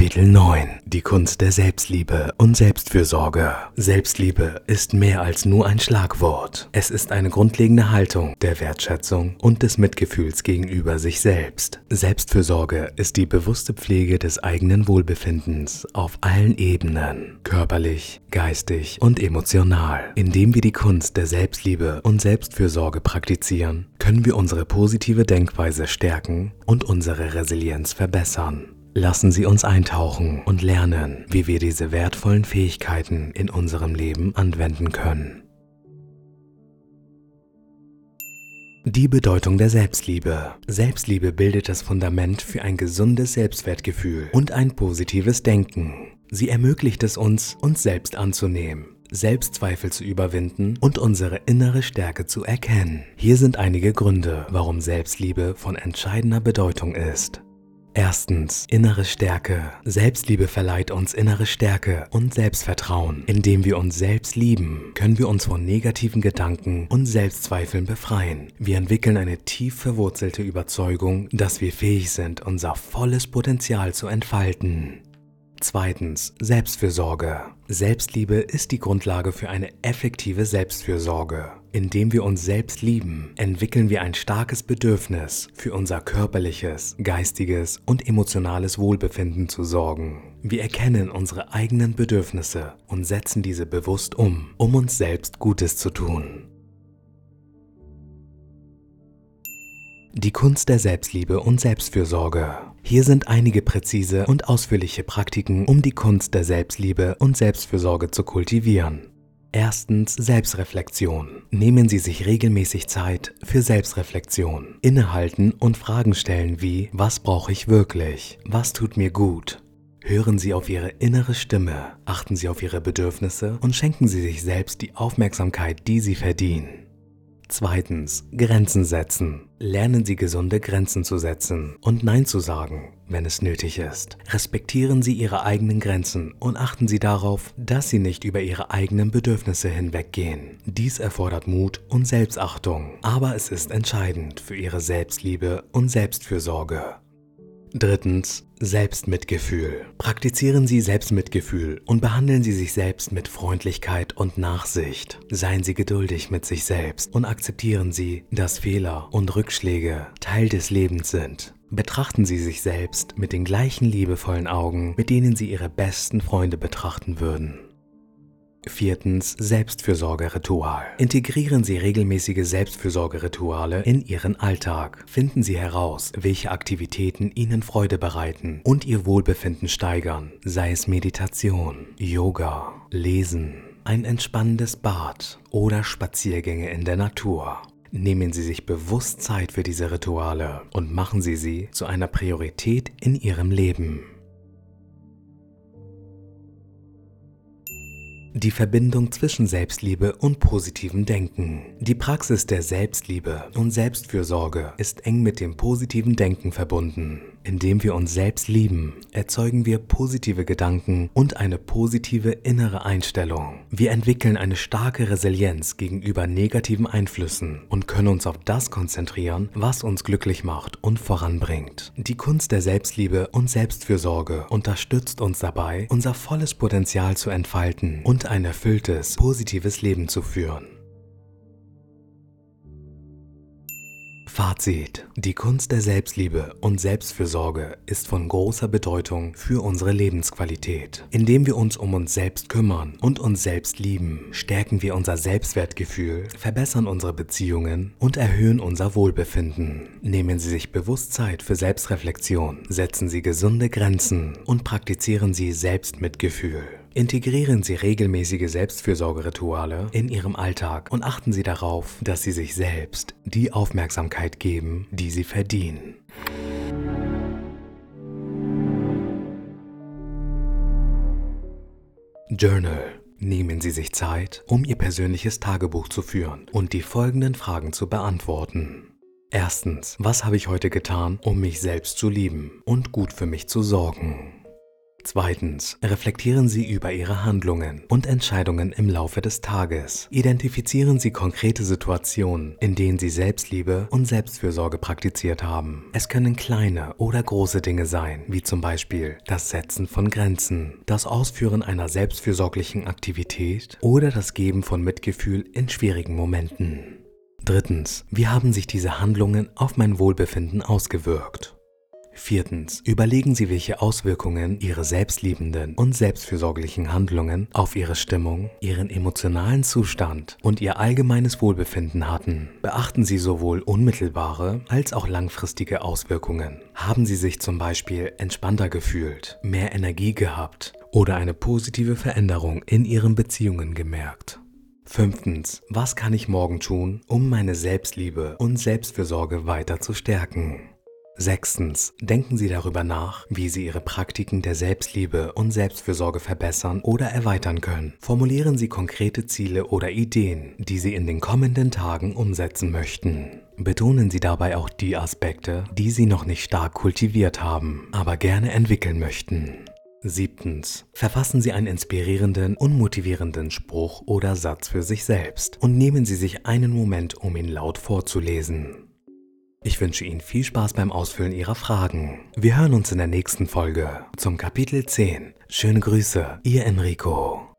Kapitel 9 Die Kunst der Selbstliebe und Selbstfürsorge. Selbstliebe ist mehr als nur ein Schlagwort. Es ist eine grundlegende Haltung der Wertschätzung und des Mitgefühls gegenüber sich selbst. Selbstfürsorge ist die bewusste Pflege des eigenen Wohlbefindens auf allen Ebenen, körperlich, geistig und emotional. Indem wir die Kunst der Selbstliebe und Selbstfürsorge praktizieren, können wir unsere positive Denkweise stärken und unsere Resilienz verbessern. Lassen Sie uns eintauchen und lernen, wie wir diese wertvollen Fähigkeiten in unserem Leben anwenden können. Die Bedeutung der Selbstliebe. Selbstliebe bildet das Fundament für ein gesundes Selbstwertgefühl und ein positives Denken. Sie ermöglicht es uns, uns selbst anzunehmen, Selbstzweifel zu überwinden und unsere innere Stärke zu erkennen. Hier sind einige Gründe, warum Selbstliebe von entscheidender Bedeutung ist. Erstens, innere Stärke. Selbstliebe verleiht uns innere Stärke und Selbstvertrauen. Indem wir uns selbst lieben, können wir uns von negativen Gedanken und Selbstzweifeln befreien. Wir entwickeln eine tief verwurzelte Überzeugung, dass wir fähig sind, unser volles Potenzial zu entfalten. Zweitens, Selbstfürsorge. Selbstliebe ist die Grundlage für eine effektive Selbstfürsorge. Indem wir uns selbst lieben, entwickeln wir ein starkes Bedürfnis, für unser körperliches, geistiges und emotionales Wohlbefinden zu sorgen. Wir erkennen unsere eigenen Bedürfnisse und setzen diese bewusst um, um uns selbst Gutes zu tun. Die Kunst der Selbstliebe und Selbstfürsorge. Hier sind einige präzise und ausführliche Praktiken, um die Kunst der Selbstliebe und Selbstfürsorge zu kultivieren. Erstens Selbstreflexion. Nehmen Sie sich regelmäßig Zeit für Selbstreflexion. Innehalten und Fragen stellen wie, was brauche ich wirklich? Was tut mir gut? Hören Sie auf Ihre innere Stimme, achten Sie auf Ihre Bedürfnisse und schenken Sie sich selbst die Aufmerksamkeit, die Sie verdienen. Zweitens, Grenzen setzen. Lernen Sie gesunde Grenzen zu setzen und Nein zu sagen, wenn es nötig ist. Respektieren Sie Ihre eigenen Grenzen und achten Sie darauf, dass Sie nicht über Ihre eigenen Bedürfnisse hinweggehen. Dies erfordert Mut und Selbstachtung, aber es ist entscheidend für Ihre Selbstliebe und Selbstfürsorge. Drittens, Selbstmitgefühl. Praktizieren Sie Selbstmitgefühl und behandeln Sie sich selbst mit Freundlichkeit und Nachsicht. Seien Sie geduldig mit sich selbst und akzeptieren Sie, dass Fehler und Rückschläge Teil des Lebens sind. Betrachten Sie sich selbst mit den gleichen liebevollen Augen, mit denen Sie Ihre besten Freunde betrachten würden. Viertens Selbstfürsorgeritual. Integrieren Sie regelmäßige Selbstfürsorgerituale in Ihren Alltag. Finden Sie heraus, welche Aktivitäten Ihnen Freude bereiten und Ihr Wohlbefinden steigern, sei es Meditation, Yoga, Lesen, ein entspannendes Bad oder Spaziergänge in der Natur. Nehmen Sie sich bewusst Zeit für diese Rituale und machen Sie sie zu einer Priorität in Ihrem Leben. Die Verbindung zwischen Selbstliebe und positivem Denken. Die Praxis der Selbstliebe und Selbstfürsorge ist eng mit dem positiven Denken verbunden. Indem wir uns selbst lieben, erzeugen wir positive Gedanken und eine positive innere Einstellung. Wir entwickeln eine starke Resilienz gegenüber negativen Einflüssen und können uns auf das konzentrieren, was uns glücklich macht und voranbringt. Die Kunst der Selbstliebe und Selbstfürsorge unterstützt uns dabei, unser volles Potenzial zu entfalten und ein erfülltes, positives Leben zu führen. Fazit. Die Kunst der Selbstliebe und Selbstfürsorge ist von großer Bedeutung für unsere Lebensqualität. Indem wir uns um uns selbst kümmern und uns selbst lieben, stärken wir unser Selbstwertgefühl, verbessern unsere Beziehungen und erhöhen unser Wohlbefinden. Nehmen Sie sich bewusst Zeit für Selbstreflexion, setzen Sie gesunde Grenzen und praktizieren Sie Selbstmitgefühl. Integrieren Sie regelmäßige Selbstfürsorgerituale in Ihrem Alltag und achten Sie darauf, dass Sie sich selbst die Aufmerksamkeit geben, die Sie verdienen. Journal. Nehmen Sie sich Zeit, um Ihr persönliches Tagebuch zu führen und die folgenden Fragen zu beantworten. Erstens, was habe ich heute getan, um mich selbst zu lieben und gut für mich zu sorgen? Zweitens, reflektieren Sie über Ihre Handlungen und Entscheidungen im Laufe des Tages. Identifizieren Sie konkrete Situationen, in denen Sie Selbstliebe und Selbstfürsorge praktiziert haben. Es können kleine oder große Dinge sein, wie zum Beispiel das Setzen von Grenzen, das Ausführen einer selbstfürsorglichen Aktivität oder das Geben von Mitgefühl in schwierigen Momenten. Drittens, wie haben sich diese Handlungen auf mein Wohlbefinden ausgewirkt? Viertens. Überlegen Sie, welche Auswirkungen Ihre selbstliebenden und selbstfürsorglichen Handlungen auf Ihre Stimmung, Ihren emotionalen Zustand und Ihr allgemeines Wohlbefinden hatten. Beachten Sie sowohl unmittelbare als auch langfristige Auswirkungen. Haben Sie sich zum Beispiel entspannter gefühlt, mehr Energie gehabt oder eine positive Veränderung in Ihren Beziehungen gemerkt? Fünftens. Was kann ich morgen tun, um meine Selbstliebe und Selbstfürsorge weiter zu stärken? Sechstens. Denken Sie darüber nach, wie Sie Ihre Praktiken der Selbstliebe und Selbstfürsorge verbessern oder erweitern können. Formulieren Sie konkrete Ziele oder Ideen, die Sie in den kommenden Tagen umsetzen möchten. Betonen Sie dabei auch die Aspekte, die Sie noch nicht stark kultiviert haben, aber gerne entwickeln möchten. Siebtens. Verfassen Sie einen inspirierenden und motivierenden Spruch oder Satz für sich selbst und nehmen Sie sich einen Moment, um ihn laut vorzulesen. Ich wünsche Ihnen viel Spaß beim Ausfüllen Ihrer Fragen. Wir hören uns in der nächsten Folge zum Kapitel 10. Schöne Grüße, Ihr Enrico.